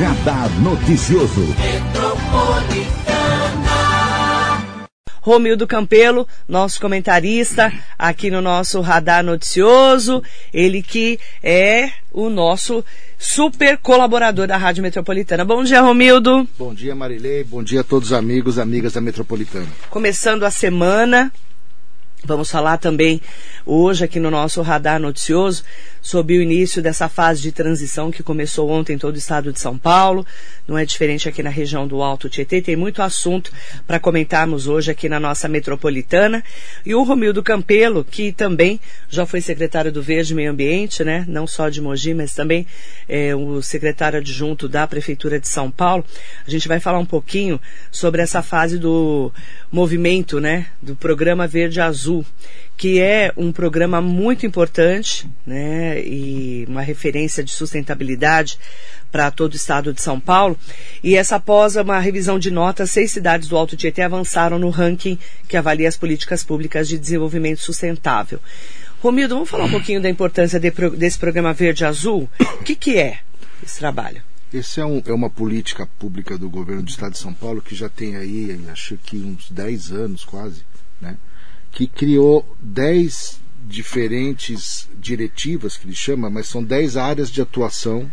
Radar Noticioso. Romildo Campelo, nosso comentarista aqui no nosso Radar Noticioso, ele que é o nosso super colaborador da Rádio Metropolitana. Bom dia, Romildo. Bom dia, Marilei. Bom dia a todos os amigos, amigas da Metropolitana. Começando a semana, Vamos falar também hoje aqui no nosso radar noticioso sobre o início dessa fase de transição que começou ontem em todo o estado de São Paulo. Não é diferente aqui na região do Alto Tietê. Tem muito assunto para comentarmos hoje aqui na nossa metropolitana. E o Romildo Campelo, que também já foi secretário do Verde Meio Ambiente, né? Não só de Mogi, mas também é, o secretário adjunto da Prefeitura de São Paulo. A gente vai falar um pouquinho sobre essa fase do movimento, né? Do programa Verde Azul que é um programa muito importante, né, e uma referência de sustentabilidade para todo o estado de São Paulo. E essa após uma revisão de notas, seis cidades do Alto Tietê avançaram no ranking que avalia as políticas públicas de desenvolvimento sustentável. Romildo, vamos falar um pouquinho da importância de, desse programa Verde Azul? O que, que é esse trabalho? Esse é, um, é, uma política pública do governo do estado de São Paulo que já tem aí, acho que uns 10 anos quase, né? que criou 10 diferentes diretivas, que ele chama, mas são 10 áreas de atuação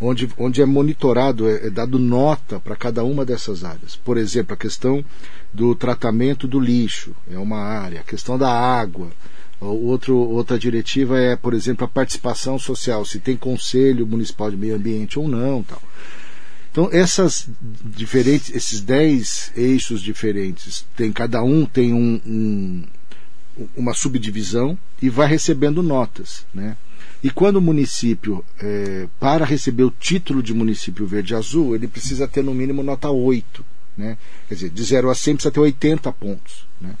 onde, onde é monitorado, é, é dado nota para cada uma dessas áreas. Por exemplo, a questão do tratamento do lixo é uma área, a questão da água. Outro, outra diretiva é, por exemplo, a participação social, se tem conselho municipal de meio ambiente ou não. Tal. Então, essas diferentes, esses dez eixos diferentes, tem, cada um tem um, um, uma subdivisão e vai recebendo notas. Né? E quando o município, é, para receber o título de município verde-azul, ele precisa ter no mínimo nota 8. Né? Quer dizer, de 0 a 100 precisa ter 80 pontos. Né?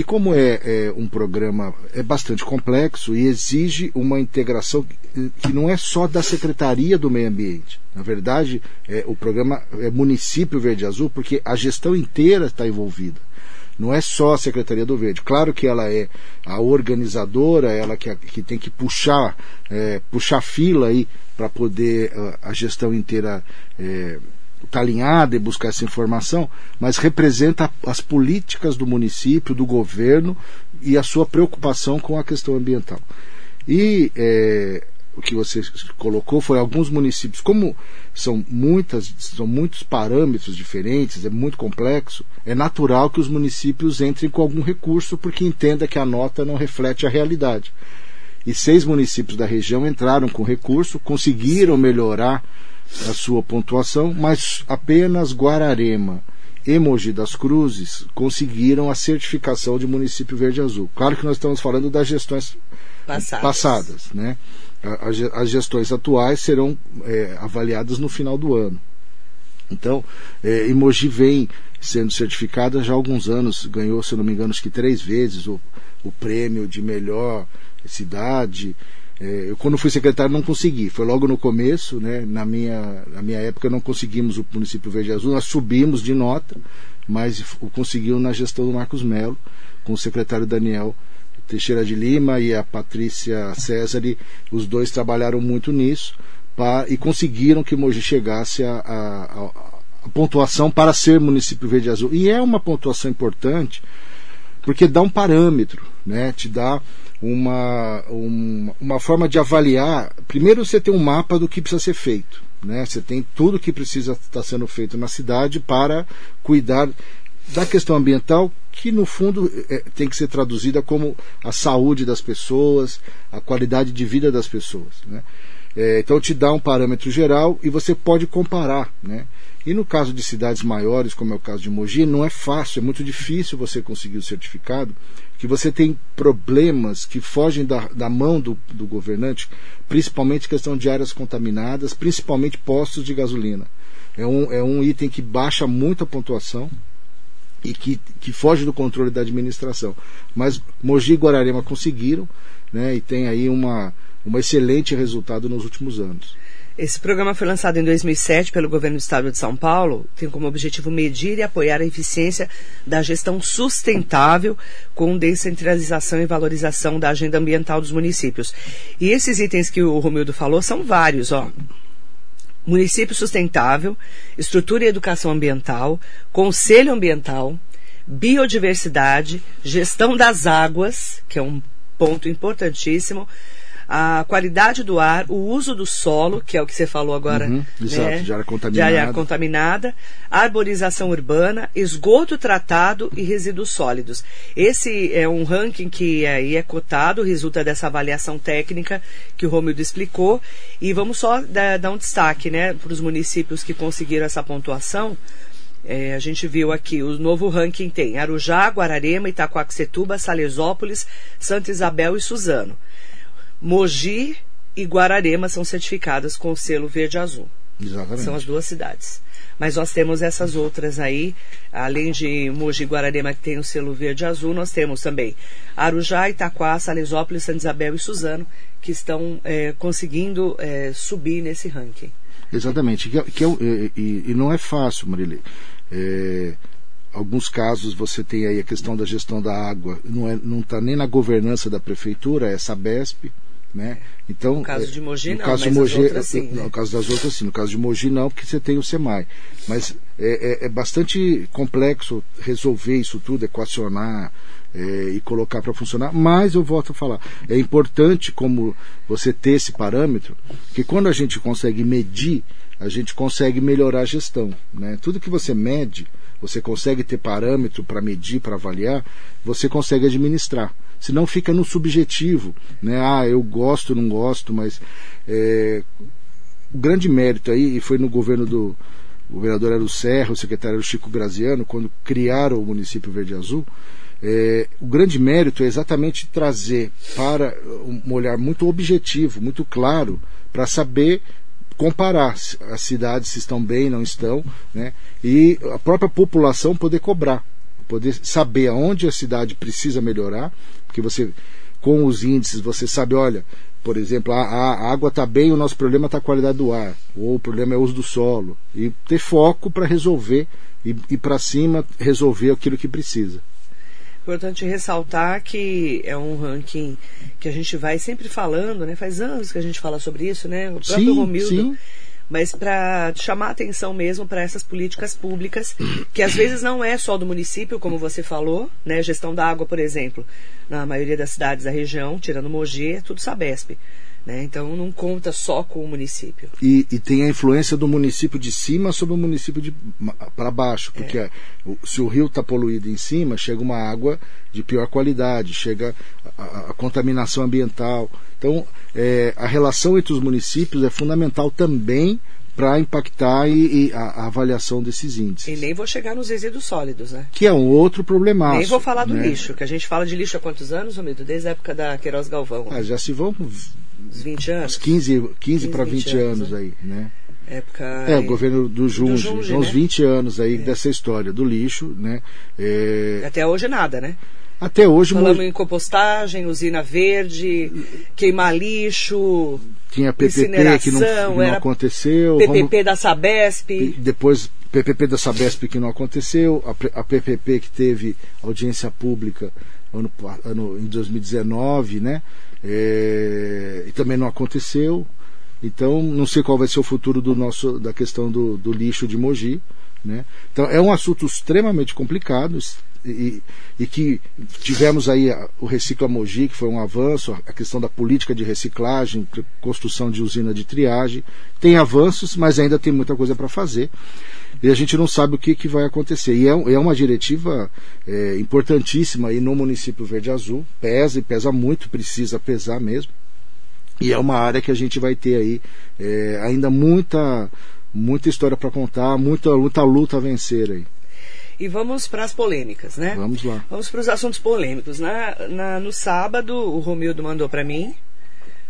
E como é, é, um programa é bastante complexo e exige uma integração que não é só da Secretaria do Meio Ambiente. Na verdade, é, o programa é Município Verde Azul, porque a gestão inteira está envolvida. Não é só a Secretaria do Verde. Claro que ela é a organizadora, ela que, que tem que puxar, é, puxar fila aí para poder a, a, gestão inteira é, está alinhada e buscar essa informação, mas representa as políticas do município, do governo e a sua preocupação com a questão ambiental. E é, o que você colocou foi alguns municípios, como são muitas, são muitos parâmetros diferentes, é muito complexo, é natural que os municípios entrem com algum recurso porque entenda que a nota não reflete a realidade. E seis municípios da região entraram com recurso, conseguiram melhorar a sua pontuação, mas apenas Guararema e Mogi das Cruzes conseguiram a certificação de município verde azul. Claro que nós estamos falando das gestões passadas, passadas né? As gestões atuais serão é, avaliadas no final do ano. Então, é, Emoji vem sendo certificada já há alguns anos, ganhou, se não me engano, acho que três vezes o, o prêmio de melhor cidade, eu, quando fui secretário, não consegui. Foi logo no começo, né? Na minha, na minha época, não conseguimos o município Verde Azul. Nós subimos de nota, mas o conseguiu na gestão do Marcos Melo, com o secretário Daniel Teixeira de Lima e a Patrícia César. Os dois trabalharam muito nisso pra, e conseguiram que Mogi chegasse a, a, a pontuação para ser município Verde Azul. E é uma pontuação importante porque dá um parâmetro, né? Te dá uma, uma, uma forma de avaliar. Primeiro você tem um mapa do que precisa ser feito. Né? Você tem tudo que precisa estar sendo feito na cidade para cuidar da questão ambiental, que no fundo é, tem que ser traduzida como a saúde das pessoas, a qualidade de vida das pessoas. Né? É, então te dá um parâmetro geral e você pode comparar. Né? E no caso de cidades maiores, como é o caso de Mogi, não é fácil, é muito difícil você conseguir o certificado, que você tem problemas que fogem da, da mão do, do governante, principalmente questão de áreas contaminadas, principalmente postos de gasolina. É um, é um item que baixa muito a pontuação e que, que foge do controle da administração. Mas Mogi e Guararema conseguiram, né, e tem aí uma, um excelente resultado nos últimos anos. Esse programa foi lançado em 2007 pelo governo do estado de São Paulo, tem como objetivo medir e apoiar a eficiência da gestão sustentável com descentralização e valorização da agenda ambiental dos municípios. E esses itens que o Romildo falou são vários, ó município sustentável, estrutura e educação ambiental, conselho ambiental, biodiversidade, gestão das águas, que é um ponto importantíssimo, a qualidade do ar, o uso do solo, que é o que você falou agora, Uhum, exato, né? de área de contaminada. área contaminada, arborização urbana, esgoto tratado e resíduos sólidos. Esse é um ranking que aí é cotado, resulta dessa avaliação técnica que o Romildo explicou. E vamos só dar, dar um destaque né, para os municípios que conseguiram essa pontuação. É, a gente viu aqui, o novo ranking tem Arujá, Guararema, Itacoaxetuba, Salesópolis, Santa Isabel e Suzano. Mogi e Guararema são certificadas com o selo verde e azul. Exatamente. São as duas cidades. Mas nós temos essas outras aí, além de Mogi e Guararema, que tem o selo verde azul, nós temos também Arujá, Itaquá, Salesópolis, Santa Isabel e Suzano, que estão é, conseguindo é, subir nesse ranking. Exatamente. Que, é- que é um- e, e- não é fácil, Marilei. É, alguns casos você tem aí a questão da gestão da água, não está não tá nem na governança da prefeitura, é Sabesp. Né? Então, No caso de Mogi, no não, caso de Mogi, outras sim, né? No caso das outras, sim. No caso de Mogi, não, porque você tem o SEMAI. Mas é, é- é bastante complexo resolver isso tudo, equacionar é, e colocar para funcionar. Mas eu volto a falar, é importante como você ter esse parâmetro, que quando a gente consegue medir, a gente consegue melhorar a gestão. Né? Tudo que você mede, você consegue ter parâmetro para medir, para avaliar, você consegue administrar. Senão fica no subjetivo, né? Ah, eu gosto, não gosto, mas é, o grande mérito aí, e foi no governo do o governador era o Serra, o secretário era o Chico Graziano, quando criaram o município Verde Azul, é, o grande mérito é exatamente trazer para um olhar muito objetivo, muito claro, para saber comparar as cidades se estão bem, não estão, né? e a própria população poder cobrar, poder saber aonde a cidade precisa melhorar, porque você, com os índices, você sabe, olha, por exemplo, a, a água está bem, o nosso problema está a qualidade do ar, ou o problema é o uso do solo, e ter foco para resolver e ir para cima resolver aquilo que precisa. Importante ressaltar que é um ranking que a gente vai sempre falando, né? Faz anos que a gente fala sobre isso, né? O próprio Sim, Romildo. sim. Mas para chamar atenção mesmo para essas políticas públicas, que às vezes não é só do município, como você falou, né? Gestão da água, por exemplo, na maioria das cidades da região, tirando Mogi, é tudo Sabesp. Né? Então não conta só com o município. E, e tem a influência do município de cima sobre o município de para baixo, porque É. é, o- se o rio está poluído em cima, chega uma água de pior qualidade, chega a, a- a contaminação ambiental. Então, é, a relação entre os municípios é fundamental também para impactar e, e a, a avaliação desses índices. E nem vou chegar nos resíduos sólidos, né? Que é um outro problemaço. nem vou falar do né? lixo, que a gente fala de lixo há quantos anos, Romildo? Desde a época da Queiroz Galvão, Ah, já se vão 20 anos. uns 15, 15 para 20 20 anos, anos, né? aí, né? Época. É, o governo do Junge, Junge, já uns né? 20 anos aí dessa história do lixo, né? É, Até hoje nada, né? até hoje Falamos mo- em compostagem, usina verde, queimar lixo, tinha PPP que não, não aconteceu, PPP da Sabesp. depois PPP da Sabesp que não aconteceu, a, a PPP que teve audiência pública ano, ano, em 2019, né? É, e também não aconteceu. Então, não sei qual vai ser o futuro do nosso, da questão do, do lixo de Mogi. Né? Então, é um assunto extremamente complicado e, e que tivemos aí o Recicla Mogi, que foi um avanço, a questão da política de reciclagem, construção de usina de triagem. Tem avanços, mas ainda tem muita coisa para fazer. E a gente não sabe o que, que vai acontecer. E é, é uma diretiva é, importantíssima aí no município Verde Azul. Pesa e pesa muito, precisa pesar mesmo. E é uma área que a gente vai ter aí é, ainda muita, muita história para contar, muita, muita luta a vencer aí. E vamos para as polêmicas, né? Vamos lá. Vamos para os assuntos polêmicos. Na, na- no sábado, o Romildo mandou para mim,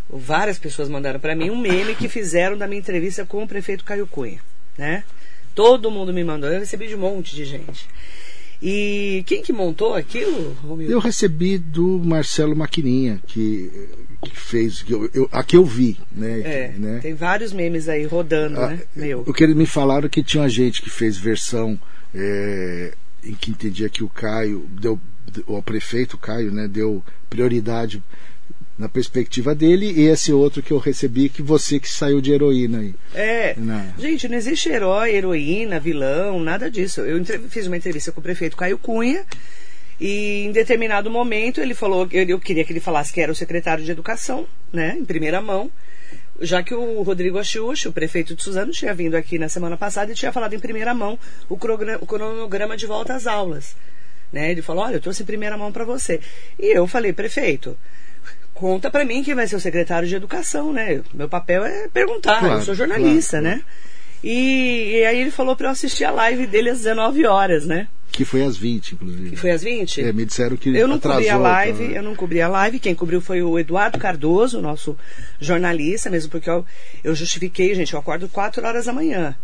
várias pessoas mandaram para mim, um meme que fizeram da minha entrevista com o prefeito Caio Cunha, né? Todo mundo me mandou, eu recebi de um monte de gente. E quem que montou aquilo, Romildo? Eu recebi do Marcelo Maquininha, que, que fez, que eu, eu, a que eu vi, né? É, né? tem vários memes aí rodando, Ah, né? Meu. O que eles me falaram é que tinha gente que fez versão é, em que entendia que o Caio deu o prefeito Caio, né, deu prioridade na perspectiva dele, e esse outro que eu recebi, que você que saiu de heroína aí. É. Não. Gente, não existe herói, heroína, vilão, nada disso. Eu fiz uma entrevista com o prefeito Caio Cunha e em determinado momento ele falou, eu, eu queria que ele falasse que era o secretário de educação, né, em primeira mão, já que o Rodrigo Achiuchi, o prefeito de Suzano, tinha vindo aqui na semana passada e tinha falado em primeira mão o cronograma de volta às aulas. Né? Ele falou, olha, eu trouxe em primeira mão para você. E eu falei, prefeito, conta para mim quem vai ser o secretário de educação, né? Meu papel é perguntar, Claro, eu sou jornalista, claro, né? E, e aí ele falou para eu assistir a live dele às 19 horas, né? Que foi às 20, inclusive. E foi às 20? É, me disseram que Eu não atrasou. cobri a live, tá? eu não cobri a live. Quem cobriu foi o Eduardo Cardoso, nosso jornalista, mesmo porque eu, eu justifiquei, gente, eu acordo 4 horas da manhã.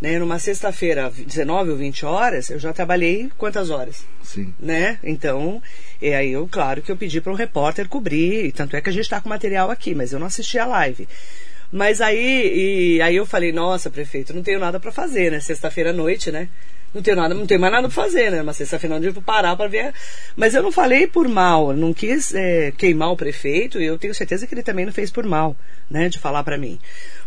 Né? Numa sexta-feira, 19 ou 20 horas, eu já trabalhei quantas horas? Sim. né? Então, e aí eu, claro que eu pedi para um repórter cobrir, tanto é que a gente está com material aqui, mas eu não assisti a live. Mas aí, e, aí eu falei, nossa, prefeito, não tenho nada para fazer, né? Sexta-feira à noite, né? Não tenho nada, não tenho mais nada para fazer, né? Mas sexta-feira eu vou parar para ver. Mas eu não falei por mal, não quis é, queimar o prefeito e eu tenho certeza que ele também não fez por mal, né? De falar para mim.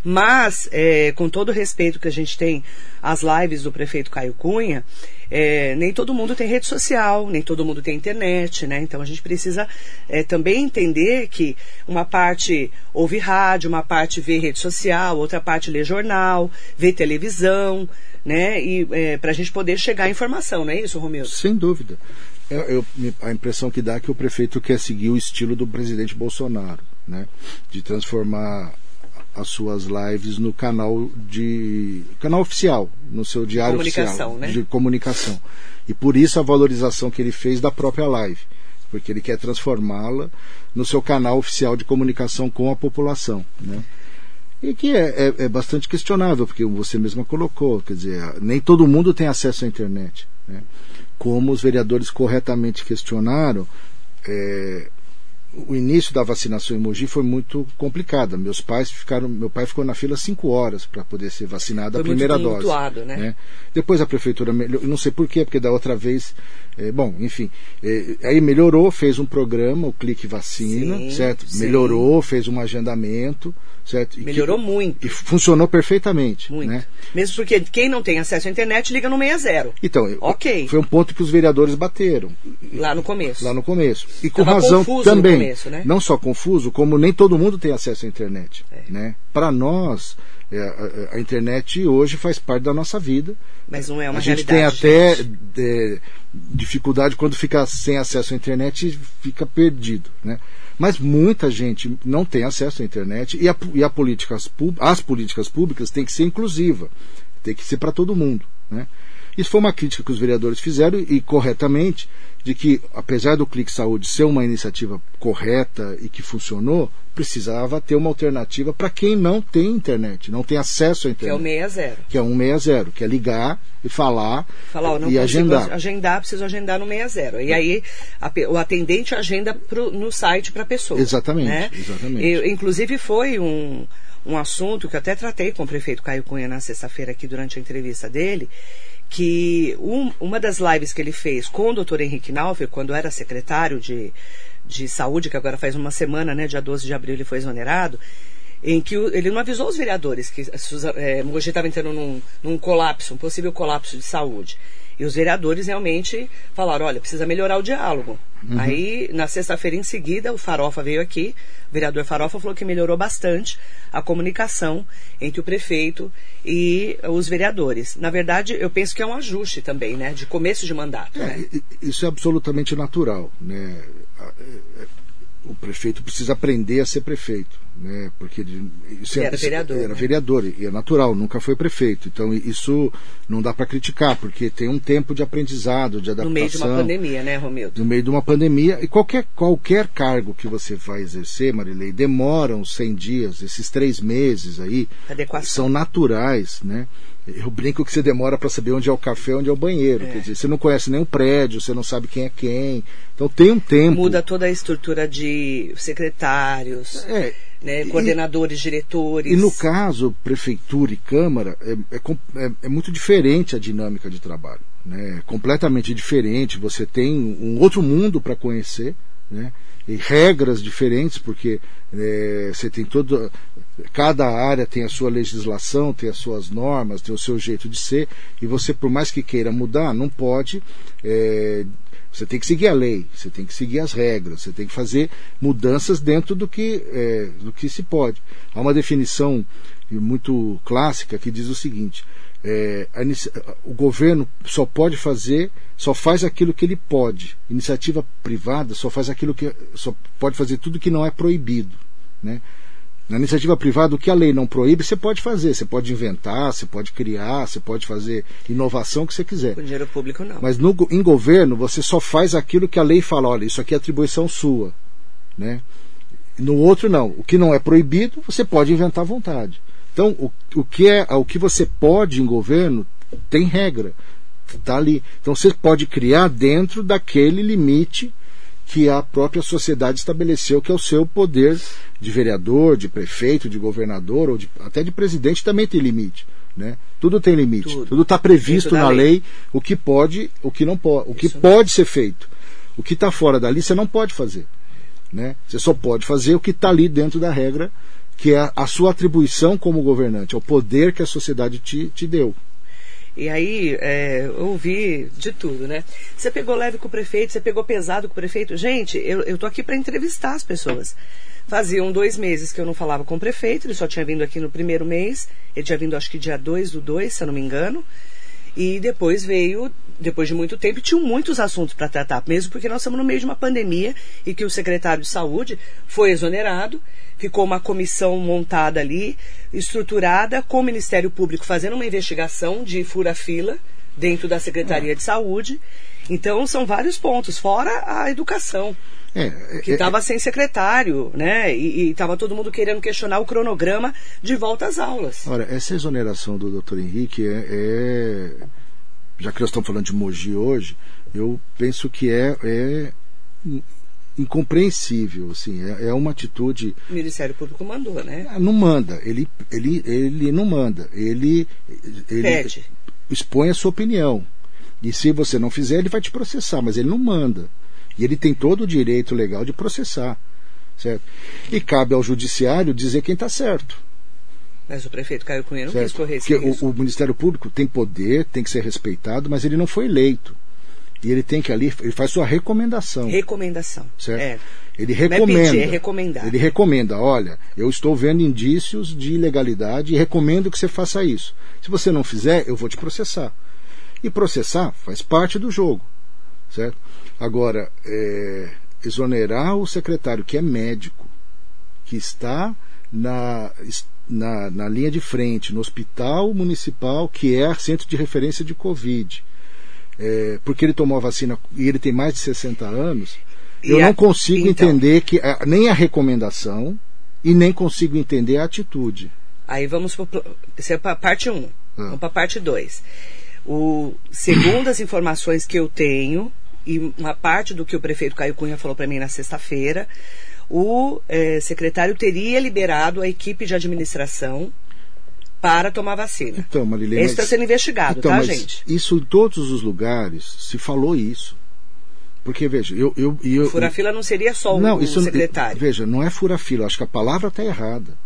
Mas, é, com todo o respeito que a gente tem às lives do prefeito Caio Cunha, é, nem todo mundo tem rede social, nem todo mundo tem internet, né? Então a gente precisa é, também entender que uma parte ouve rádio, uma parte vê rede social, outra parte lê jornal, vê televisão, né? E é, para a gente poder chegar à informação, não é isso, Romildo? Sem dúvida. Eu- eu- a impressão que dá é que o prefeito quer seguir o estilo do presidente Bolsonaro, né? De transformar as suas lives no canal de canal oficial, no seu diário Comunicação, oficial né? de comunicação. E por isso a valorização que ele fez da própria live, porque ele quer transformá-la no seu canal oficial de comunicação com a população, né? E que é, é- é bastante questionável, porque você mesma colocou, quer dizer, nem todo mundo tem acesso à internet. Né? Como os vereadores corretamente questionaram, é, o início da vacinação em Mogi foi muito complicada. Meus pais ficaram, meu pai ficou na fila cinco horas para poder ser vacinado Foi a primeira dose. tumultuado, né? Depois a prefeitura eu não sei porquê, porque da outra vez, é, bom, enfim, é, aí melhorou, fez um programa, o Clique Vacina, Sim, certo? sim. Melhorou, fez um agendamento, certo? E que- Melhorou muito. e funcionou perfeitamente. Muito. Né? Mesmo porque quem não tem acesso à internet liga no 60, Então, Ok. foi um ponto que os vereadores bateram lá no começo. lá no começo. E com Tava razão também. começo, né? Não só confuso, como nem todo mundo tem acesso à internet. É. Né? Para nós, é, a, a internet hoje faz parte da nossa vida. Mas não é uma a gente realidade. tem até é, dificuldade quando fica sem acesso à internet fica perdido, né? Mas muita gente não tem acesso à internet e, a, e a políticas, as políticas públicas têm que ser inclusiva, tem que ser para todo mundo, né? Isso foi uma crítica que os vereadores fizeram e corretamente de que apesar do Clique Saúde ser uma iniciativa correta e que funcionou, precisava ter uma alternativa para quem não tem internet, não tem acesso à Que é o internet 60. que é 160, que é ligar e falar Falar, e agendar. agendar, preciso agendar no 60. E aí a o atendente agenda pro- no site para a pessoa. Exatamente, né? exatamente. Eu, inclusive foi um, um assunto que eu até tratei com o prefeito Caio Cunha na sexta-feira aqui durante a entrevista dele, que um- uma das lives que ele fez com o doutor Henrique Naufer, quando era secretário de, de saúde, que agora faz uma semana, né, dia 12 de abril ele foi exonerado, em que o- ele não avisou os vereadores que Suza- é, Mogi estava entrando num, num colapso, um possível colapso de saúde. E os vereadores realmente falaram, olha, precisa melhorar o diálogo. Aí, na sexta-feira em seguida, o Farofa veio aqui, o vereador Farofa falou que melhorou bastante a comunicação entre o prefeito e os vereadores. Na verdade, eu penso que é um ajuste também, né? De começo de mandato, né? É, e- isso é absolutamente natural. Né? É- é- O prefeito precisa aprender a ser prefeito. Né? Porque ele, isso Ele era vereador, Era né? vereador, e é natural, nunca foi prefeito. Então isso não dá para criticar, porque tem um tempo de aprendizado, de adaptação. No meio de uma pandemia, né, Romildo? no meio de uma pandemia. E qualquer, qualquer cargo que você vai exercer, Marilei, demora uns 100 dias, esses três meses aí, Adequação. são naturais, né? Eu brinco que você demora para saber onde é o café, onde é o banheiro. É. Quer dizer, você não conhece nem o prédio, você não sabe quem é quem. Então tem um tempo. Muda toda a estrutura de secretários, É, né, e- coordenadores, diretores. E no caso, prefeitura e Câmara, é, é é- é muito diferente a dinâmica de trabalho. Né? É completamente diferente. Você tem um outro mundo para conhecer. Né? regras diferentes, porque é, você tem todo. Cada área tem a sua legislação, tem as suas normas, tem o seu jeito de ser, e você, por mais que queira mudar, não pode. É, você tem que seguir a lei, você tem que seguir as regras, você tem que fazer mudanças dentro do que, é, do que se pode. Há uma definição muito clássica que diz o seguinte: é, a, o governo só pode fazer, só faz aquilo que ele pode. Iniciativa privada só faz aquilo que só pode fazer tudo que não é proibido, né? Na iniciativa privada, o que a lei não proíbe, você pode fazer. Você pode inventar, você pode criar, você pode fazer inovação que você quiser. Com dinheiro público, não. Mas no, em governo, você só faz aquilo que a lei fala: olha, isso aqui é atribuição sua. Né? No outro, não. O que não é proibido, você pode inventar à vontade. Então, o, o, que, é, o que você pode em governo tem regra. Está ali. Então, você pode criar dentro daquele limite que a própria sociedade estabeleceu, que é o seu poder de vereador, de prefeito, de governador, ou de, até de presidente também tem limite. Né? Tudo tem limite. Tudo está previsto na lei. lei. o que pode, o que não pode, o que Isso pode ser feito. O que está fora dali você não pode fazer. Né? Você só pode fazer o que está ali dentro da regra, que é a, a sua atribuição como governante, é o poder que a sociedade te, te deu. E aí, é, eu ouvi de tudo, né? Você pegou leve com o prefeito, você pegou pesado com o prefeito. Gente, eu, eu tô aqui para entrevistar as pessoas. Faziam dois meses que eu não falava com o prefeito, ele só tinha vindo aqui no primeiro mês. Ele tinha vindo, acho que dia 2 do 2, se eu não me engano. E depois veio, depois de muito tempo, tinham muitos assuntos para tratar, mesmo porque nós estamos no meio de uma pandemia e que o secretário de saúde foi exonerado ficou uma comissão montada ali, estruturada, com o Ministério Público fazendo uma investigação de fura-fila dentro da Secretaria é. de Saúde. Então, são vários pontos, fora a educação. É, é que estava é, sem secretário, né? E estava todo mundo querendo questionar o cronograma de volta às aulas. Olha, essa exoneração do Dr. Henrique é, é já que nós estamos falando de Mogi hoje, eu penso que é, é incompreensível, assim, é, é, uma atitude. O Ministério Público mandou, né? Ah, não manda, ele, ele, ele não manda, ele, ele Pede. expõe a sua opinião. E se você não fizer, ele vai te processar, mas ele não manda. E ele tem todo o direito legal de processar, certo? E cabe ao judiciário dizer quem está certo. Mas o prefeito Caio Cunha não certo? quis correr esse Porque o, o Ministério Público tem poder, tem que ser respeitado, mas ele não foi eleito. E ele tem que ali, ele faz sua recomendação. Recomendação. Certo? É. Ele recomenda. É pedir, é recomendar. Ele recomenda, olha, eu estou vendo indícios de ilegalidade e recomendo que você faça isso. Se você não fizer, eu vou te processar. E processar faz parte do jogo. Certo? Agora, é, exonerar o secretário que é médico, que está na, na, na linha de frente, no hospital municipal, que é centro de referência de Covid é, porque ele tomou a vacina e ele tem mais de 60 anos, e eu a, não consigo então, entender que a, nem a recomendação e nem consigo entender a atitude. Aí vamos para a parte 1. Um. Ah. Vamos para a parte 2. Segundo as informações que eu tenho, e uma parte do que o prefeito Caio Cunha falou para mim na sexta-feira, o eh, secretário teria liberado a equipe de administração para tomar vacina. Então, Marilene, Isso está sendo investigado, então, tá, gente? Isso em todos os lugares se falou isso. Porque, veja, eu. eu, eu fura-fila não seria só não, o isso, secretário. Veja, não é fura-fila, acho que a palavra está errada.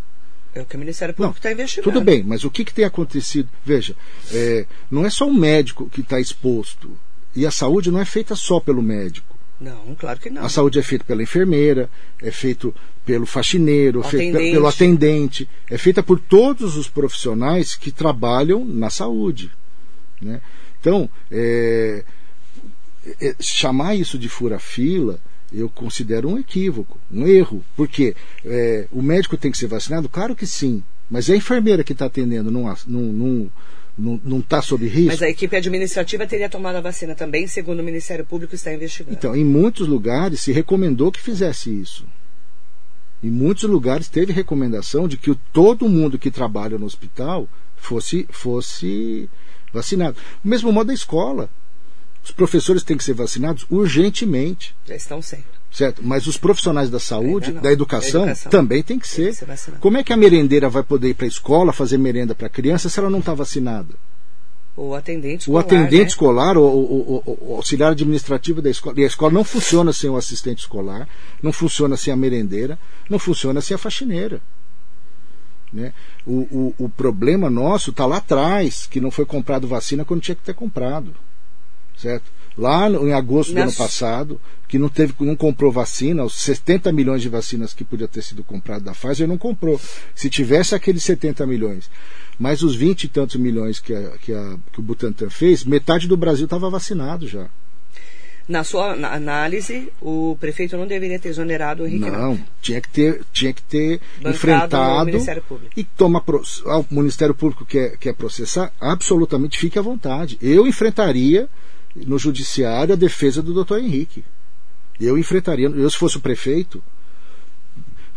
É o que o Ministério Público está investigando. Tudo bem, mas o que, que tem acontecido? Veja, é, não é só o médico que está exposto. E a saúde não é feita só pelo médico. Não, claro que não. A saúde é feita pela enfermeira, é feito pelo faxineiro, feita pelo atendente, é feita por todos os profissionais que trabalham na saúde. Né? Então, é, é, chamar isso de fura-fila eu considero um equívoco, um erro. Porque é, o médico tem que ser vacinado? Claro que sim. Mas é a enfermeira que está atendendo, não, não, não, não está sob risco. Mas a equipe administrativa teria tomado a vacina também, segundo o Ministério Público está investigando. Então, em muitos lugares se recomendou que fizesse isso. Em muitos lugares teve recomendação de que todo mundo que trabalha no hospital fosse, fosse vacinado. O mesmo modo da escola. Os professores têm que ser vacinados urgentemente. Já estão sendo. Certo? Mas os profissionais da saúde, da educação, educação, também tem que ser. Tem que Como é que a merendeira vai poder ir para a escola fazer merenda para a criança se ela não está vacinada? O atendente o escolar. atendente né? escolar, o, o- o- o auxiliar administrativo da escola. E a escola não funciona sem o assistente escolar, não funciona sem a merendeira, não funciona sem a faxineira. Né? O, o, o problema nosso está lá atrás, que não foi comprado vacina quando tinha que ter comprado. Certo? Lá em agosto do Nas- ano passado, que não, teve, não comprou vacina, os 70 milhões de vacinas que podia ter sido comprado da Pfizer não comprou. Se tivesse aqueles 70 milhões, mais os 20 e tantos milhões que, a- que, a- que o Butantan fez, metade do Brasil estava vacinado já. Na sua na- análise, o prefeito não deveria ter exonerado o Henrique Não, tinha que ter, tinha que ter Bancado enfrentado Ministério Público. e toma ao Ministério Público quer, quer processar, absolutamente fique à vontade. Eu enfrentaria no judiciário a defesa do doutor Henrique. Eu enfrentaria, eu se fosse o prefeito,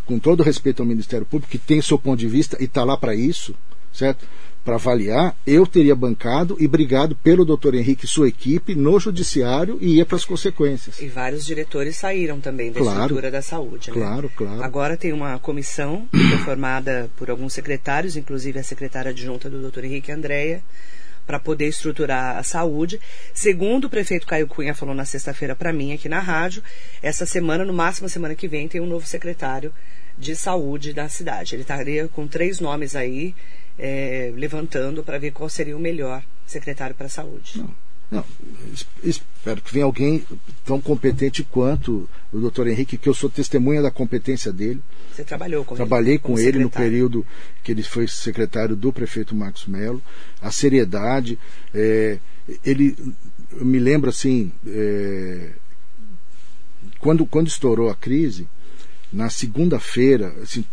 com todo respeito ao Ministério Público, que tem seu ponto de vista e está lá para isso, certo? Para avaliar, eu teria bancado e brigado pelo doutor Henrique e sua equipe no judiciário e ia para as consequências. E vários diretores saíram também da Claro. estrutura da saúde. né? Claro, claro. Agora tem uma comissão que foi formada por alguns secretários, inclusive a secretária adjunta do Dr. Henrique Andréia, para poder estruturar a saúde. Segundo o prefeito Caio Cunha falou na sexta-feira para mim aqui na rádio, essa semana, no máximo semana que vem, tem um novo secretário de saúde da cidade. Ele estaria com três nomes aí, eh, levantando para ver qual seria o melhor secretário para a saúde. Não, não, es- espero que venha alguém tão competente quanto o doutor Henrique, que eu sou testemunha da competência dele. Você trabalhou com Trabalhei ele? com como ele no secretário. período que ele foi secretário do prefeito Marcos Melo. A seriedade, é, ele, eu me lembro assim, é, quando, quando estourou a crise, na segunda-feira, assim,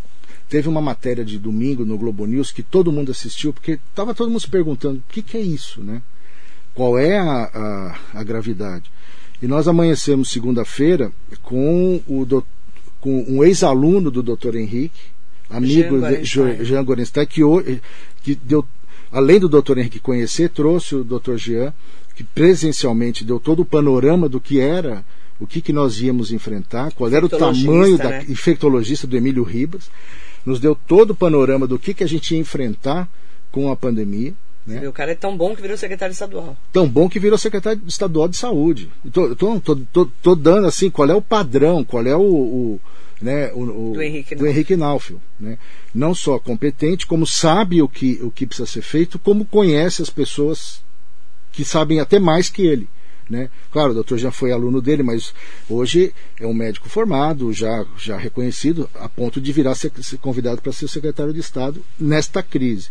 teve uma matéria de domingo no Globo News que todo mundo assistiu, porque estava todo mundo se perguntando o que, que é isso, né? Qual é a, a, a gravidade? E nós amanhecemos segunda-feira com o do- com um ex-aluno do Dr. Henrique, amigo Jean. Jean Gorenstein, que, que deu, além do Dr. Henrique conhecer, trouxe o Dr. Jean, que presencialmente deu todo o panorama do que era, o que, que nós íamos enfrentar, qual era o tamanho da né? infectologista do Emílio Ribas, nos deu todo o panorama do que, que a gente ia enfrentar com a pandemia. Né? O cara é tão bom que virou secretário estadual. tão bom que virou secretário estadual de saúde. Estou tô, tô, tô, tô dando assim qual é o padrão, qual é o, o, né, o, o- Do Henrique do Henrique Naufel, né? Não só competente, como sabe o que, o que precisa ser feito, como conhece as pessoas que sabem até mais que ele. Né? Claro, o doutor já foi aluno dele, mas hoje é um médico formado, já, já reconhecido, a ponto de virar ser, ser convidado para ser secretário de Estado nesta crise.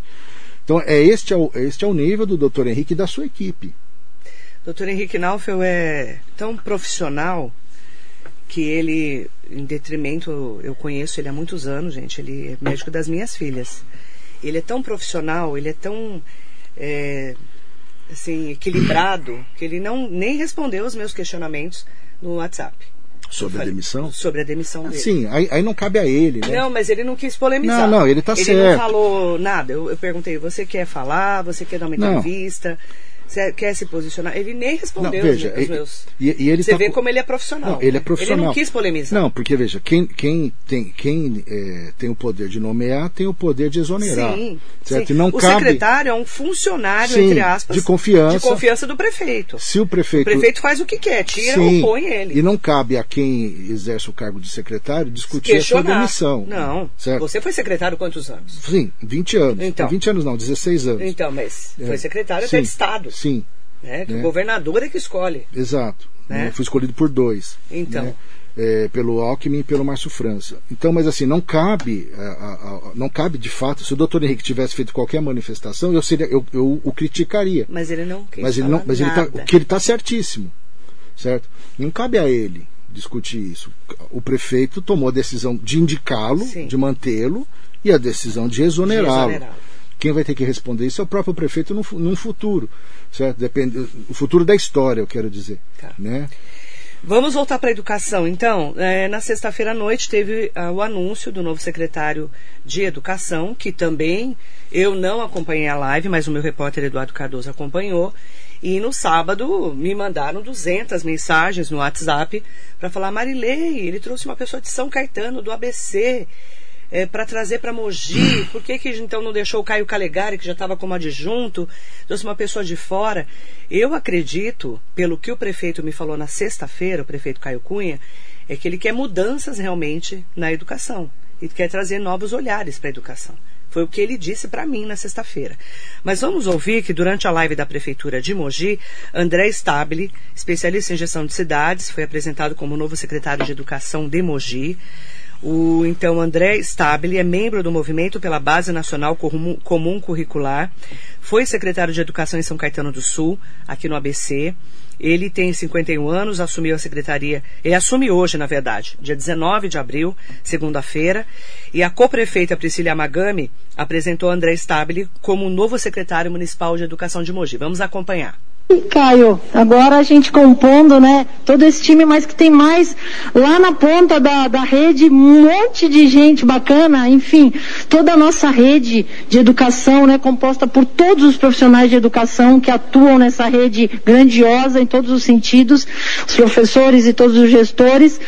Então, é este, é o, este é o nível do doutor Henrique e da sua equipe. Doutor Henrique Naufel é tão profissional que ele, em detrimento, eu conheço ele há muitos anos, gente, ele é médico das minhas filhas. Ele é tão profissional, ele é tão é, assim, equilibrado, que ele não nem respondeu os meus questionamentos no WhatsApp. Sobre a demissão? Sobre a demissão dele. Sim, aí, aí não cabe a ele, né? Não, mas ele não quis polemizar. Não, não, ele tá Ele certo. não falou nada. Eu, eu perguntei, você quer falar? Você quer dar uma Não. Quer se posicionar? Ele nem respondeu Não, veja, os, meus. e- e ele você tá vê com- como ele é profissional. Não, ele é profissional. Ele não quis polemizar. Não, porque veja, quem, quem, tem, quem é, tem o poder de nomear tem o poder de exonerar. Sim, certo? sim. Não o cabe. secretário é um funcionário, Sim, entre aspas, de confiança. de confiança do prefeito. Se o prefeito. O prefeito faz o que quer, tira Sim, ou põe ele. E não cabe a quem exerce o cargo de secretário discutir a sua demissão. Não. Certo? Você foi secretário quantos anos? Sim, 20 anos. Então. 20 anos não, 16 anos. Então, mas É. foi secretário Sim, até de Estado. Sim, Né? Que né? O governador é que escolhe. exato. Né? Né? Fui escolhido por dois. Então. né? É, pelo Alckmin e pelo Márcio França. Então, mas assim, não cabe, a- a- a- não cabe de fato, se o doutor Henrique tivesse feito qualquer manifestação, eu, seria, eu, eu o criticaria. Mas ele não quis Mas ele não, mas ele tá, nada. o que ele está certíssimo, certo? Não cabe a ele discutir isso. O prefeito tomou a decisão de indicá-lo, de mantê-lo e a decisão de exonerá-lo. De exonerá-lo. Quem vai ter que responder isso é o próprio prefeito num, num futuro, certo? Depende, o futuro da história, eu quero dizer, Tá. né? Vamos voltar para a educação, então. É, na sexta-feira à noite teve ah, o anúncio do novo secretário de Educação, que também eu não acompanhei a live, mas o meu repórter Eduardo Cardoso acompanhou. E no sábado me mandaram 200 mensagens no WhatsApp para falar: Marilei, ele trouxe uma pessoa de São Caetano, do ABC. É, para trazer para Mogi? Por que, que então não deixou o Caio Calegari, que já estava como adjunto, trouxe uma pessoa de fora? Eu acredito, pelo que o prefeito me falou na sexta-feira, o prefeito Caio Cunha, é que ele quer mudanças realmente na educação e quer trazer novos olhares para a educação. Foi o que ele disse para mim na sexta-feira. Mas vamos ouvir que durante a live da Prefeitura de Mogi, André Stabile, especialista em gestão de cidades, foi apresentado como novo secretário de Educação de Mogi. O então André Stabile é membro do movimento pela Base Nacional Comum Curricular, foi secretário de Educação em São Caetano do Sul, aqui no ABC. Ele tem 51 anos, assumiu a secretaria, ele assume hoje, na verdade, dia 19 de abril, segunda-feira, e a co-prefeita Priscila Magami apresentou André Stabile como novo secretário municipal de Educação de Mogi. Vamos acompanhar. Caio, agora a gente compondo, né, todo esse time, mas que tem mais lá na ponta da, da rede, um monte de gente bacana, enfim, toda a nossa rede de educação, né, composta por todos os profissionais de educação que atuam nessa rede grandiosa em todos os sentidos, os professores e todos os gestores.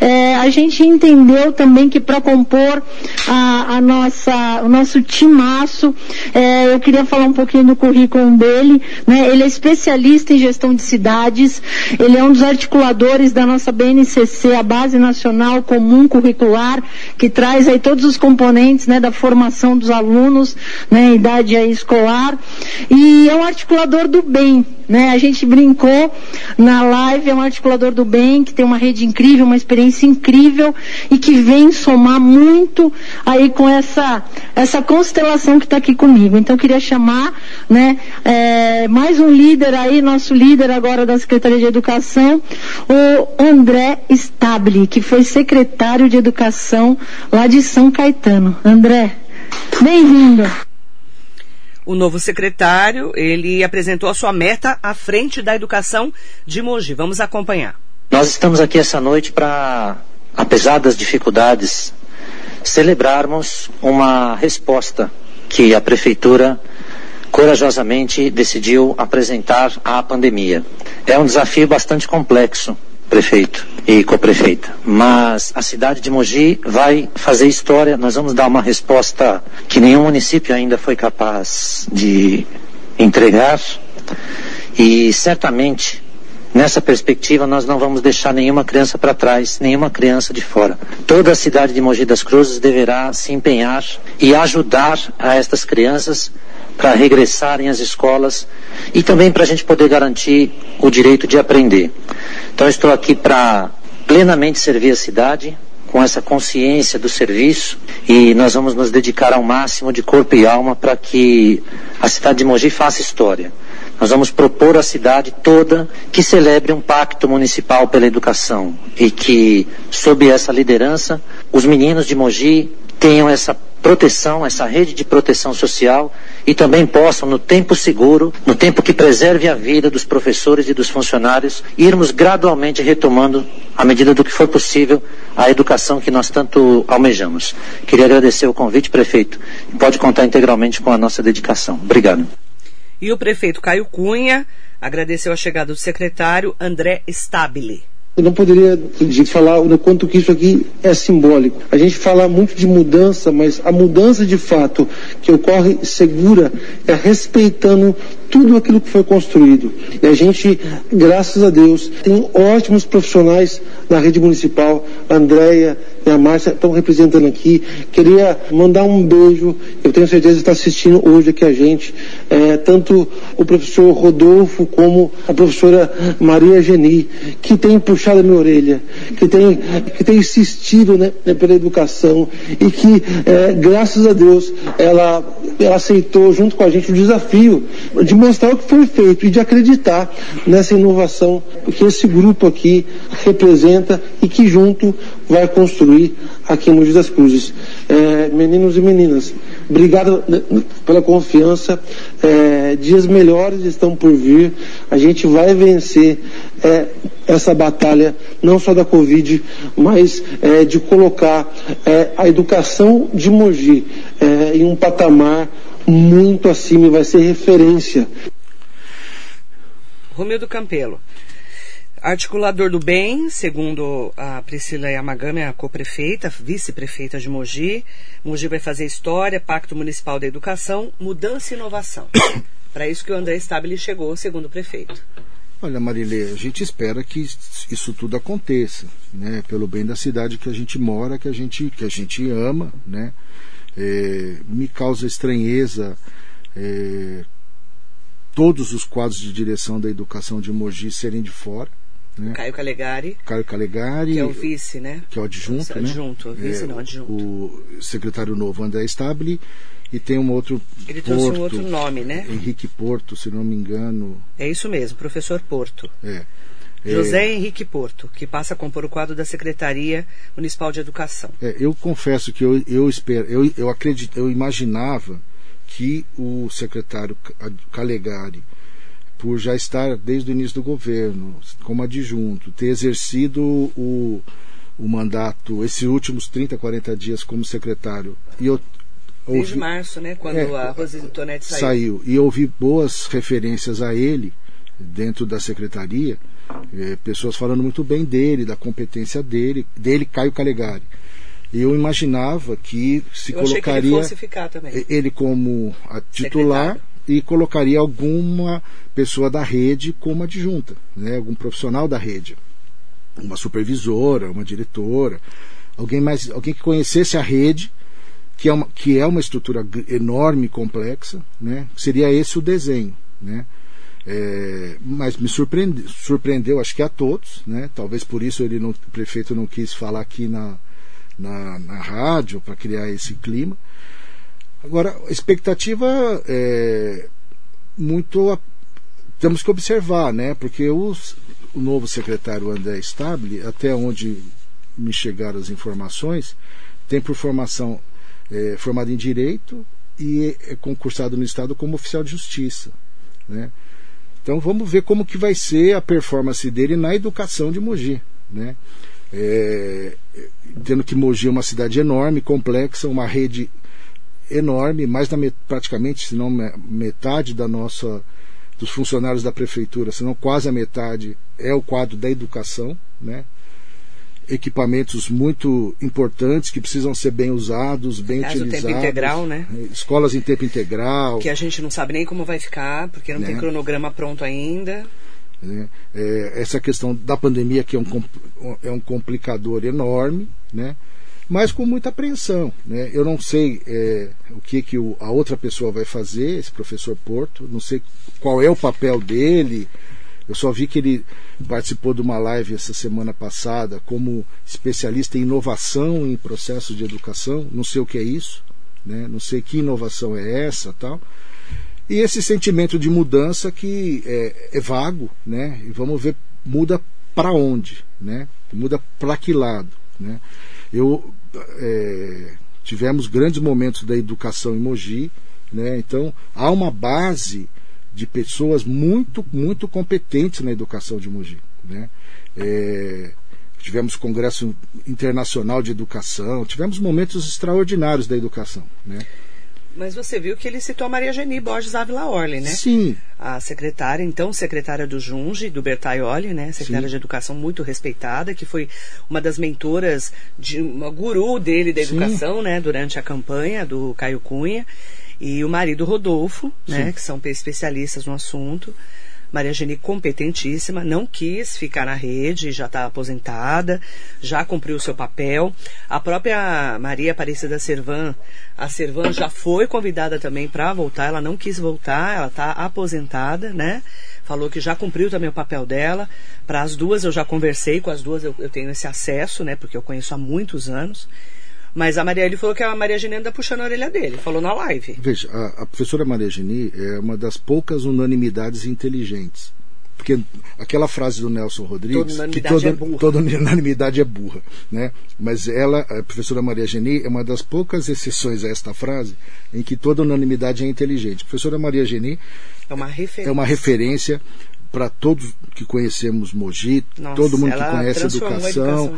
É, a gente entendeu também que para compor a, a, nossa, o nosso timaço, é, eu queria falar um pouquinho do currículo dele, né, ele é especialista especialista em gestão de cidades, ele é um dos articuladores da nossa BNCC, a Base Nacional Comum Curricular, que traz aí todos os componentes, né, da formação dos alunos, né, idade escolar, e é um articulador do bem, né, a gente brincou na live, é um articulador do bem, que tem uma rede incrível, uma experiência incrível, e que vem somar muito aí com essa, essa constelação que está aqui comigo. Então queria chamar, né, é, mais um líder aí, nosso líder agora da Secretaria de Educação, o André Stabile, que foi secretário de Educação lá de São Caetano. André, bem-vindo. O novo secretário, ele apresentou a sua meta à frente da educação de Mogi. Vamos acompanhar. Nós estamos aqui essa noite para, apesar das dificuldades, celebrarmos uma resposta que a prefeitura corajosamente decidiu apresentar à pandemia. É um desafio bastante complexo, prefeito e co-prefeita, mas a cidade de Mogi vai fazer história. Nós vamos dar uma resposta que nenhum município ainda foi capaz de entregar e certamente Nessa perspectiva, nós não vamos deixar nenhuma criança para trás, nenhuma criança de fora. Toda a cidade de Mogi das Cruzes deverá se empenhar e ajudar a estas crianças para regressarem às escolas e também para a gente poder garantir o direito de aprender. Então, estou aqui para plenamente servir a cidade, com essa consciência do serviço e nós vamos nos dedicar ao máximo de corpo e alma para que a cidade de Mogi faça história. Nós vamos propor à cidade toda que celebre um pacto municipal pela educação e que, sob essa liderança, os meninos de Mogi tenham essa proteção, essa rede de proteção social e também possam, no tempo seguro, no tempo que preserve a vida dos professores e dos funcionários, irmos gradualmente retomando, à medida do que for possível, a educação que nós tanto almejamos. Queria agradecer o convite, prefeito, e pode contar integralmente com a nossa dedicação. Obrigado. E o prefeito Caio Cunha agradeceu a chegada do secretário André Stabile. Eu não poderia de falar o quanto que isso aqui é simbólico. A gente fala muito de mudança, mas a mudança de fato que ocorre segura é respeitando tudo aquilo que foi construído. E a gente, graças a Deus, tem ótimos profissionais na rede municipal. A Andréia e a Márcia estão representando aqui. Queria mandar um beijo, eu tenho certeza que está assistindo hoje aqui a gente, é, tanto o professor Rodolfo como a professora Maria Geni, que tem puxado a minha orelha, que tem, que tem insistido né, pela educação e que, é, graças a Deus, ela, ela aceitou junto com a gente o desafio de mostrar o que foi feito e de acreditar nessa inovação que esse grupo aqui representa e que junto vai construir aqui em Mogi das Cruzes. É, meninos e meninas, obrigado né, pela confiança. É, dias melhores estão por vir. A gente vai vencer é, essa batalha, não só da Covid, mas é, de colocar é, a educação de Mogi é, em um patamar muito acima e vai ser referência. Romildo Campelo. Articulador do Bem, segundo a Priscila Yamagami, a co-prefeita, vice-prefeita de Mogi. Mogi vai fazer história, Pacto Municipal da Educação, mudança e inovação. Para isso que o André Stabile chegou, segundo o prefeito. Olha, Marilê, a gente espera que isso tudo aconteça, né? Pelo bem da cidade que a gente mora, que a gente, que a gente ama, né? É, me causa estranheza é, todos os quadros de direção da educação de Mogi serem de fora. Né? Caio Calegari. Caio Calegari. Que é o vice, né? Que é o adjunto, né? Adjunto, vice é, não, adjunto. O secretário novo André Stabile e tem um outro Ele Porto, trouxe um outro nome, né? Henrique Porto, se não me engano. É isso mesmo, professor Porto. É. José é, Henrique Porto, que passa a compor o quadro da Secretaria Municipal de Educação. É, eu confesso que eu, eu, espero, eu, eu, acredito, eu imaginava que o secretário Calegari, por já estar desde o início do governo como adjunto, ter exercido o, o mandato, esses últimos 30, 40 dias como secretário, e eu Desde ouvi, março, né? Quando é, a Rosine Tonetti saiu. Saiu. E ouvi boas referências a ele dentro da secretaria, é, pessoas falando muito bem dele, da competência dele, dele Caio Calegari. Eu imaginava que se eu colocaria ele, ele, como titular Secretário. e colocaria alguma pessoa da rede como adjunta, né? algum profissional da rede, uma supervisora, uma diretora, alguém mais, alguém que conhecesse a rede que é uma, que é uma estrutura enorme e complexa, né? seria esse o desenho. Né? É, mas me surpreende, surpreendeu, acho que a todos, né? talvez por isso ele não, o prefeito não quis falar aqui na, na, na rádio para criar esse clima. Agora, expectativa é muito. Temos que observar, né? porque os, o novo secretário André Stable, até onde me chegaram as informações, tem por formação é, formado em Direito e é concursado no Estado como oficial de Justiça. Né? Então vamos ver como que vai ser a performance dele na educação de Mogi. Né? É, tendo que Mogi é uma cidade enorme, complexa, uma rede enorme, mais da praticamente, se não metade da nossa dos funcionários da prefeitura, se não quase a metade é o quadro da educação, né? Equipamentos muito importantes que precisam ser bem usados, bem Aliás, utilizados. tempo integral, né? Escolas em tempo integral. Que a gente não sabe nem como vai ficar, porque não né? tem cronograma pronto ainda. É, é, essa questão da pandemia que é um, é um complicador enorme, né? mas com muita apreensão. Né? Eu não sei é, o que, que o, a outra pessoa vai fazer, esse professor Porto, não sei qual é o papel dele, eu só vi que ele participou de uma live essa semana passada como especialista em inovação em processos de educação. Não sei o que é isso, né? não sei que inovação é essa tal. E esse sentimento de mudança que é, é vago, né? E vamos ver muda para onde, né? Muda para que lado, né? Eu é, tivemos grandes momentos da educação em Mogi, né? Então há uma base de pessoas muito, muito competentes na educação de Mogi. Né? É, tivemos congresso internacional de educação, tivemos momentos extraordinários da educação. Né? Mas você viu que ele citou a Maria Geni Borges Ávila Orli, né? Sim. A secretária, então, secretária do Junge, do Bertaioli, né? Secretária Sim. de Educação muito respeitada, que foi uma das mentoras, de uma guru dele da educação, Sim. né? Durante a campanha do Caio Cunha e o marido Rodolfo, né, que são especialistas no assunto. Maria Geni competentíssima, não quis ficar na rede, já está aposentada, já cumpriu o seu papel. A própria Maria Aparecida Servan, a Servan já foi convidada também para voltar, ela não quis voltar, ela está aposentada, né? Falou que já cumpriu também o papel dela. Para as duas eu já conversei, com as duas eu, eu tenho esse acesso, né? Porque eu conheço há muitos anos. Mas a Maria ele falou que a Maria Geni anda puxando a orelha dele, falou na live. Veja, a, a professora Maria Geni é uma das poucas unanimidades inteligentes. Porque aquela frase do Nelson Rodrigues, toda que toda, é toda unanimidade é burra, né? Mas ela, a professora Maria Geni, é uma das poucas exceções a esta frase em que toda unanimidade é inteligente. A professora Maria Geni é uma referência, é uma referência para todos que conhecemos Mogi, Nossa, todo mundo que conhece a educação,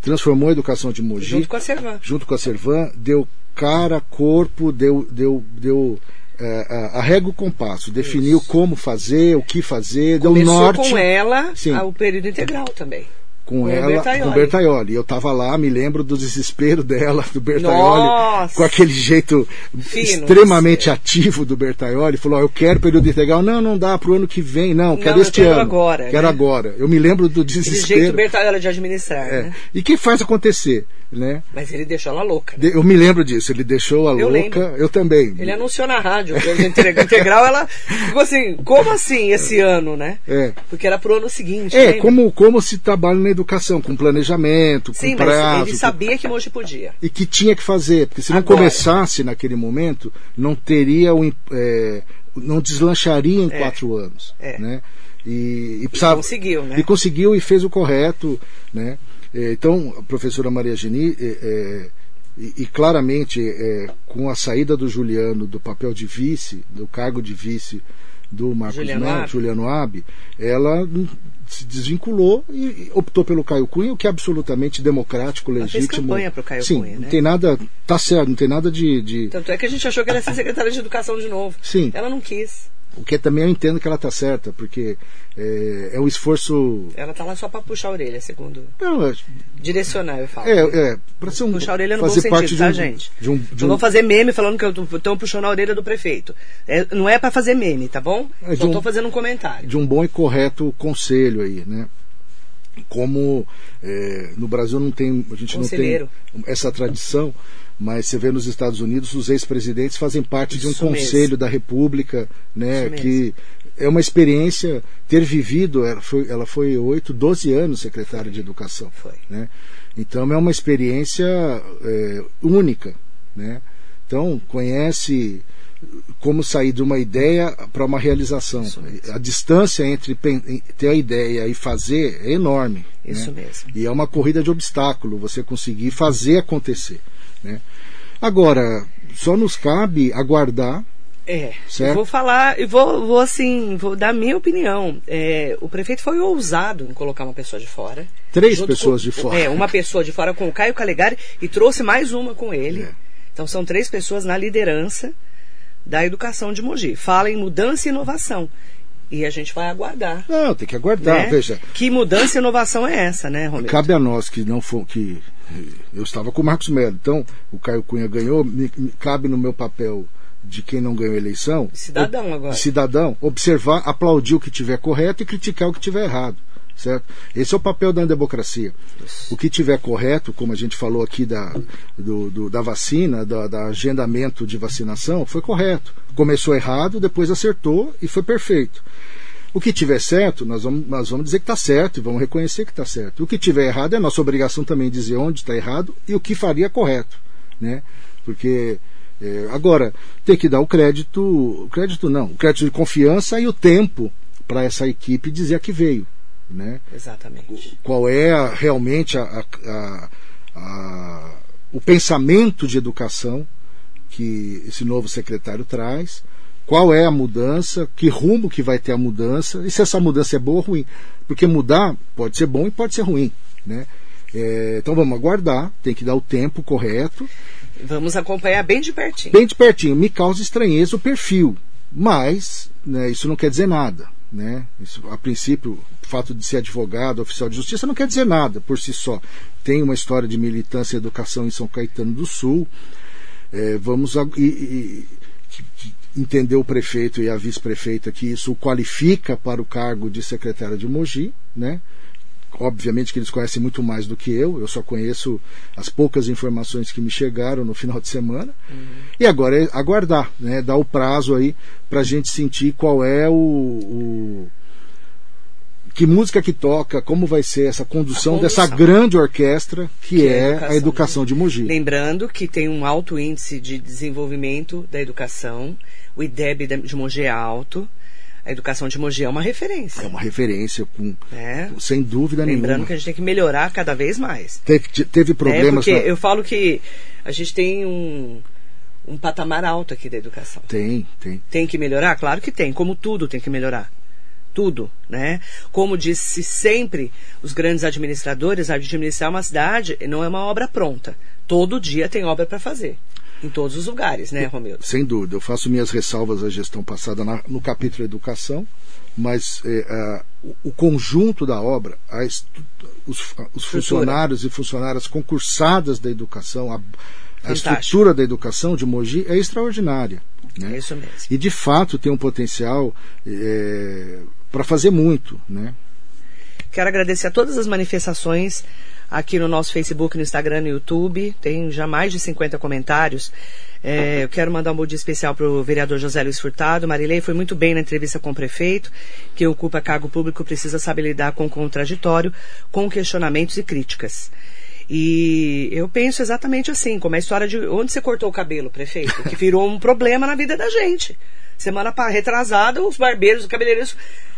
transformou a educação de Mogi, junto com a Servan, junto com a Servan, deu cara, corpo, deu, deu, deu é, arrega o compasso, definiu Isso. como fazer, o que fazer, deu Começou norte com ela Sim. o período integral também. Com ela, Bertaioli. com Bertaioli. Eu tava lá, me lembro do desespero dela, do Bertaioli, Nossa! com aquele jeito Fino, extremamente ativo do Bertaioli. Falou: ó, Eu quero período integral. Não, não dá pro ano que vem. Não, quero eu este quero ano. agora, Quero né? agora. Eu me lembro do Aquele jeito desespero. Bertaioli de administrar, É. né? E que faz acontecer, né? Mas ele deixou ela louca. né? Eu me lembro disso. Ele deixou a Eu louca. lembro. Eu também. Ele anunciou na rádio período integral, ela ficou assim, como assim esse ano, né? É. Porque era pro ano seguinte. É, como, como se trabalha na educação, com planejamento, Sim, com mas prazo. ele com- sabia que Mogi podia. E que tinha que fazer, porque se não Agora. começasse naquele momento, não teria o. é, não deslancharia em É. quatro anos. É. Né? E, e precisava- conseguiu, né? E conseguiu e fez o correto. Né? É, Então, a professora Maria Geni, é, é, e, e claramente, é, com a saída do Juliano do papel de vice, do cargo de vice do Marcos Juliano Abbe. Juliano Abbe, ela se desvinculou e optou pelo Caio Cunha, o que é absolutamente democrático, Ela fez legítimo. campanha pro Caio Sim, Cunha, não né? tem nada, tá certo, não tem nada de, de- Tanto é que a gente achou que ela ia ser secretária de educação de novo. Sim. Ela não quis. O que também eu entendo que ela tá certa, porque é, é um esforço, Ela tá lá só pra puxar a orelha, segundo. não, é, Direcionar, eu falo. é, é para ser um Puxar a orelha no bom sentido, parte tá, de um, gente? de um, de Não um- vou fazer meme falando que eu estão puxando a orelha do prefeito. É, não é pra fazer meme, tá bom? É de Só um- tô fazendo um comentário. de um bom e correto conselho aí, né? Como é, no Brasil não tem, a gente Conselheiro. não tem essa tradição, mas você vê nos Estados Unidos os ex-presidentes fazem parte de um Isso conselho mesmo. da República, né? Isso mesmo. Que é uma experiência ter vivido. Ela foi, ela foi 8, 12 anos secretária de Educação, Foi. né? Então é uma experiência é, única, né? Então conhece como sair de uma ideia para uma realização. Isso mesmo. A distância entre ter a ideia e fazer é enorme. Isso né? mesmo. E é uma corrida de obstáculo você conseguir fazer acontecer. Né? Agora, só nos cabe aguardar. É, Certo. eu vou falar, e vou, vou assim, vou dar minha opinião. É, o prefeito foi ousado em colocar uma pessoa de fora. Três pessoas com- de fora. É, uma pessoa de fora com o Caio Calegari e trouxe mais uma com ele. É. Então são três pessoas na liderança da educação de Mogi. Fala em mudança e inovação. E a gente vai aguardar. Não, tem que aguardar. né? Veja, Que mudança e inovação é essa, né, Romero? cabe a nós que não for que eu estava com o Marcos Melo, então o Caio Cunha ganhou, me- me- cabe no meu papel de quem não ganhou a eleição, Cidadão agora. cidadão, observar, aplaudir o que tiver correto e criticar o que tiver errado. Certo? Esse é o papel da democracia. O que tiver correto, como a gente falou aqui da, do, do- da vacina, da, da agendamento de vacinação, foi correto. Começou errado, depois acertou e foi perfeito. O que tiver certo, nós vamos, nós vamos dizer que está certo e vamos reconhecer que está certo. O que tiver errado é nossa obrigação também dizer onde está errado e o que faria correto. Né? Porque é, agora tem que dar o crédito, o crédito não, o crédito de confiança e o tempo para essa equipe dizer a que veio. Né? Exatamente. Qual é realmente a- a- a- o pensamento de educação que esse novo secretário traz, qual é a mudança, que rumo que vai ter a mudança, e se essa mudança é boa ou ruim. Porque mudar pode ser bom e pode ser ruim. Né? É, então vamos aguardar, tem que dar o tempo correto. Vamos acompanhar bem de pertinho. Bem de pertinho, me causa estranheza o perfil, mas né, isso não quer dizer nada. Né? Isso, a princípio, o fato de ser advogado, oficial de justiça, não quer dizer nada por si só. Tem uma história de militância e educação em São Caetano do Sul. É, vamos a- e- e- entender o prefeito e a vice-prefeita que isso o qualifica para o cargo de secretária de Mogi, né? Obviamente que eles conhecem muito mais do que eu, eu só conheço as poucas informações que me chegaram no final de semana. E agora é aguardar, né? dar o prazo aí para a gente sentir qual é o, o- que música que toca, como vai ser essa condução, A dessa condução. grande orquestra que, Que é a educação de Mogi. Lembrando que tem um alto índice de desenvolvimento da educação, o IDEB de de Mogi é alto, a educação de Mogi é uma referência. É uma referência com, né? sem dúvida Lembrando nenhuma. que a gente tem que melhorar cada vez mais. Teve, teve problemas. Porque na- eu falo que a gente tem um, um patamar alto aqui da educação. Tem, tem. Tem que melhorar? Claro que tem, como tudo tem que melhorar. Tudo, né? Como disse sempre os grandes administradores, administrar uma cidade não é uma obra pronta. todo dia tem obra para fazer. Em todos os lugares, né, Romildo? Sem dúvida. Eu faço minhas ressalvas à gestão passada na, no capítulo Educação, mas é, o, o, conjunto da obra, os, os funcionários e funcionárias concursadas da educação, a, a estrutura da educação de Mogi é extraordinária. Né? É isso mesmo. E de fato tem um potencial é, para fazer muito. Né? Quero agradecer a todas as manifestações aqui no nosso Facebook, no Instagram, no YouTube. Tem já mais de 50 comentários. É, eu quero mandar um bom dia especial para o vereador José Luiz Furtado. Marilei foi muito bem na entrevista com o prefeito, que ocupa cargo público precisa saber lidar com o contraditório, com questionamentos e críticas. E eu penso exatamente assim, como a história de onde você cortou o cabelo, prefeito, que virou um problema na vida da gente. Semana retrasada, os barbeiros, os cabeleireiros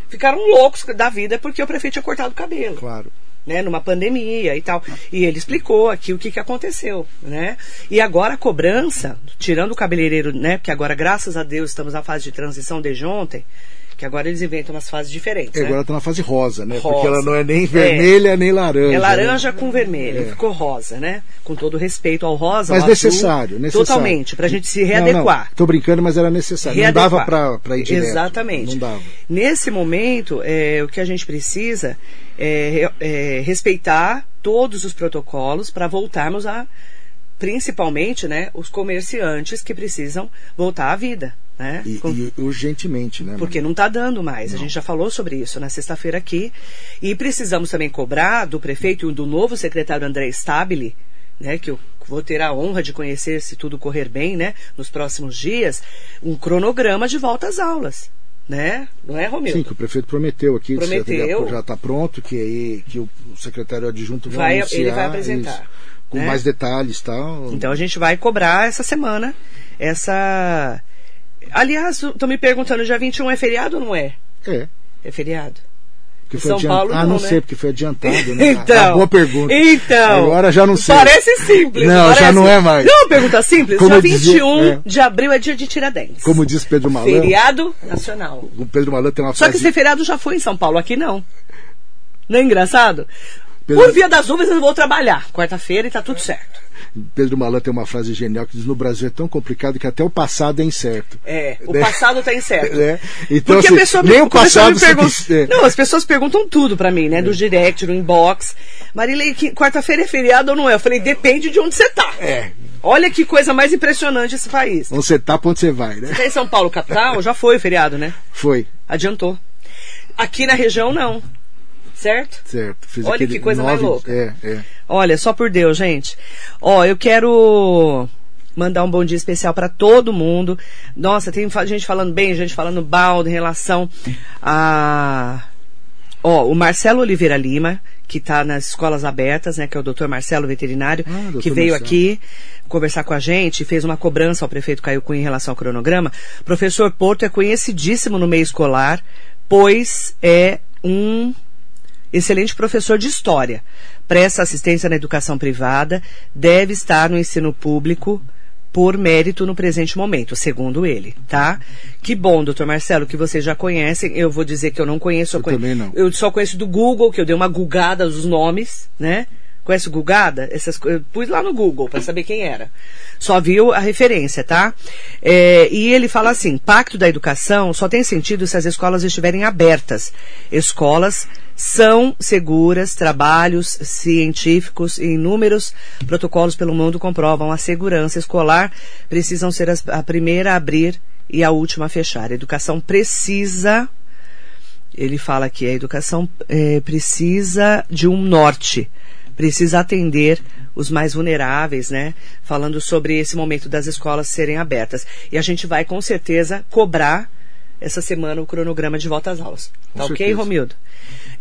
ficaram loucos da vida porque o prefeito tinha cortado o cabelo. Claro né, numa pandemia e tal. E ele explicou aqui o que, que aconteceu, né? E agora a cobrança, tirando o cabeleireiro, né, porque agora, graças a Deus, estamos na fase de transição desde ontem, que agora eles inventam umas fases diferentes. É, né? agora está na fase rosa, né? Rosa. Porque ela não é nem vermelha é. nem laranja. É laranja né? com vermelho, é. ficou rosa, né? Com todo respeito ao rosa. Mas ao necessário, azul, necessário. Totalmente, para a gente se readequar. Estou brincando, mas era necessário. Readequar. Não dava para ir direto. Exatamente. Não dava. Nesse momento, é, o que a gente precisa é, é respeitar todos os protocolos para voltarmos a principalmente, né, os comerciantes que precisam voltar à vida. Né? E, e urgentemente, né? Porque não está dando mais. Não. A gente já falou sobre isso na sexta-feira aqui. E precisamos também cobrar do prefeito e do novo secretário André Stabile, né, que eu vou ter a honra de conhecer se tudo correr bem, né, nos próximos dias, um cronograma de volta às aulas. Né? Não é, Romildo? Sim, que o prefeito prometeu aqui, prometeu. já está pronto, que aí que o secretário adjunto vai, vai anunciar ele vai apresentar. Isso, com né? mais detalhes tal. Então a gente vai cobrar essa semana essa Aliás, estão me perguntando, dia 21 é feriado ou não é? É. É feriado. Que foi São. Paulo Ah, não, não né? sei, porque foi adiantado, né? Então, ah, boa pergunta. Então, Agora já não sei. Parece simples. Não, parece? já não é mais. Não, pergunta simples. Como dia dizia- 21 é. de abril é dia de Tiradentes. Como diz Pedro Malan, Feriado nacional. o Pedro Malan tem uma Só que frase... esse feriado já foi em São Paulo, aqui não. Não é engraçado? Pedro- Por via das dúvidas eu vou trabalhar quarta-feira e tá tudo certo. Pedro Malan tem uma frase genial que diz: no Brasil é tão complicado que até o passado é incerto. É, o Né? passado tá incerto. Né? Então, Porque assim, a pessoa nem me, o passado me você pergunta, é. Não, as pessoas perguntam tudo pra mim, né? Do direct, no inbox. Marilei, quarta-feira é feriado ou não é? Eu falei, depende de onde você tá. É. Olha que coisa mais impressionante esse país. Onde você tá, pra onde você vai, né? Tá em São Paulo, capital, já foi o feriado, né? Foi, Adiantou. Aqui na região, não. Certo? certo. Fiz Olha que coisa mais nove- louca. É, é. Olha, só por Deus, gente. Ó, eu quero mandar um bom dia especial para todo mundo. Nossa, tem gente falando bem, gente falando balde em relação a Ó, o Marcelo Oliveira Lima, que está nas escolas abertas, né, que é o doutor Marcelo veterinário, Ah, que veio Marcelo. aqui conversar com a gente, fez uma cobrança ao prefeito Caio Cunha em relação ao cronograma. Professor Porto é conhecidíssimo no meio escolar, pois é um excelente professor de história. Presta assistência na educação privada, deve estar no ensino público por mérito no presente momento, segundo ele, tá? Que bom, doutor Marcelo, que vocês já conhecem. Eu vou dizer que eu não conheço. Eu conhe- também não. Eu só conheço do Google, que eu dei uma gugada dos nomes, né? Conhece o Gugada? Essas, eu pus lá no Google para saber quem era. Só viu a referência, tá? É, e ele fala assim: Pacto da Educação só tem sentido se as escolas estiverem abertas. Escolas são seguras, trabalhos científicos e inúmeros protocolos pelo mundo comprovam a segurança escolar precisam ser as- a primeira a abrir e a última a fechar. A educação precisa ele fala que a educação eh, precisa de um norte, precisa atender os mais vulneráveis, né? Falando sobre esse momento das escolas serem abertas. E a gente vai com certeza cobrar essa semana o cronograma de volta às aulas. Com Tá ok, certeza. Romildo?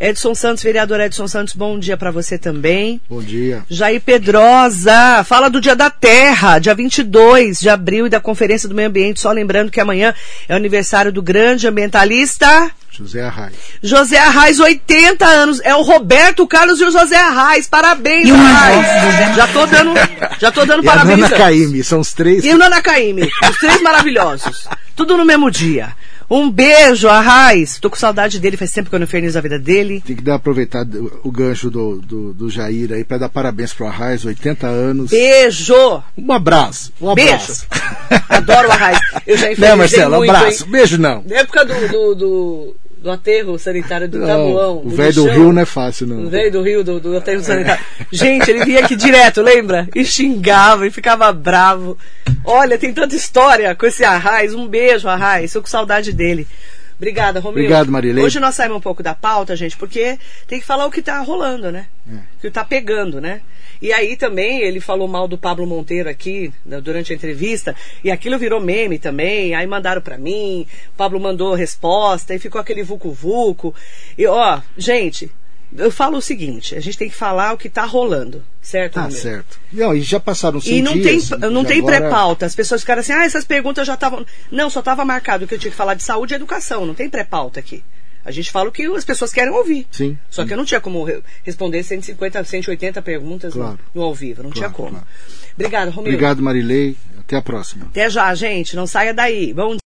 Edson Santos, vereador Edson Santos, bom dia para você também. Bom dia. Jair Pedrosa, fala do Dia da Terra, dia 22 de abril e da Conferência do Meio Ambiente. Só lembrando que amanhã é o aniversário do grande ambientalista José Arraes. José Arraes, 80 anos. É o Roberto Carlos e o José Arraes. Parabéns, E o Arraes. Já tô dando, já tô dando E parabéns. Nana antes. Caymmi, são os três. E o Nana Caymmi, os três maravilhosos. Tudo no mesmo dia. Um beijo, Arraiz. Tô com saudade dele, faz tempo que eu não infernizo a vida dele. Tem que dar aproveitar o gancho do, do, do Jair aí para dar parabéns pro Arraiz, 80 anos. Beijo! Um abraço. Um Beijo. abraço. Adoro o Arraiz. Eu já Né, infernizei Marcelo? Um muito, abraço. hein? Beijo não. Na época do, do, do, do aterro sanitário do Não, Tabuão. o velho do lixão, Rio não é fácil, não. O velho do Rio, do, do aterro sanitário. Gente, ele vinha aqui direto, lembra? E xingava e ficava bravo. Olha, tem tanta história com esse Arraiz. Um beijo, Arraiz. Tô com saudade dele. Obrigada, Romildo. Obrigado, Marilene. Hoje nós saímos um pouco da pauta, gente, porque tem que falar o que tá rolando, né? É. O que tá pegando, né? E aí também ele falou mal do Pablo Monteiro aqui né, durante a entrevista, e aquilo virou meme também, aí mandaram pra mim, o Pablo mandou resposta, e ficou aquele vucu-vucu. E ó, gente, eu falo o seguinte, a gente tem que falar o que tá rolando, certo? Tá Romeu? certo. Não, e já passaram cinco E não dias. tem, não tem agora- pré-pauta. As pessoas ficaram assim, ah, essas perguntas já estavam. Não, só estava marcado que eu tinha que falar de saúde e educação. Não tem pré-pauta aqui. A gente fala o que as pessoas querem ouvir. Sim. Só que eu não tinha como re- responder 150, 180 perguntas Claro. no, no ao vivo. Não tinha Claro, como. claro. Obrigado, Romildo. Obrigado, Marilei. Até a próxima. Até já, gente. Não saia daí. Bom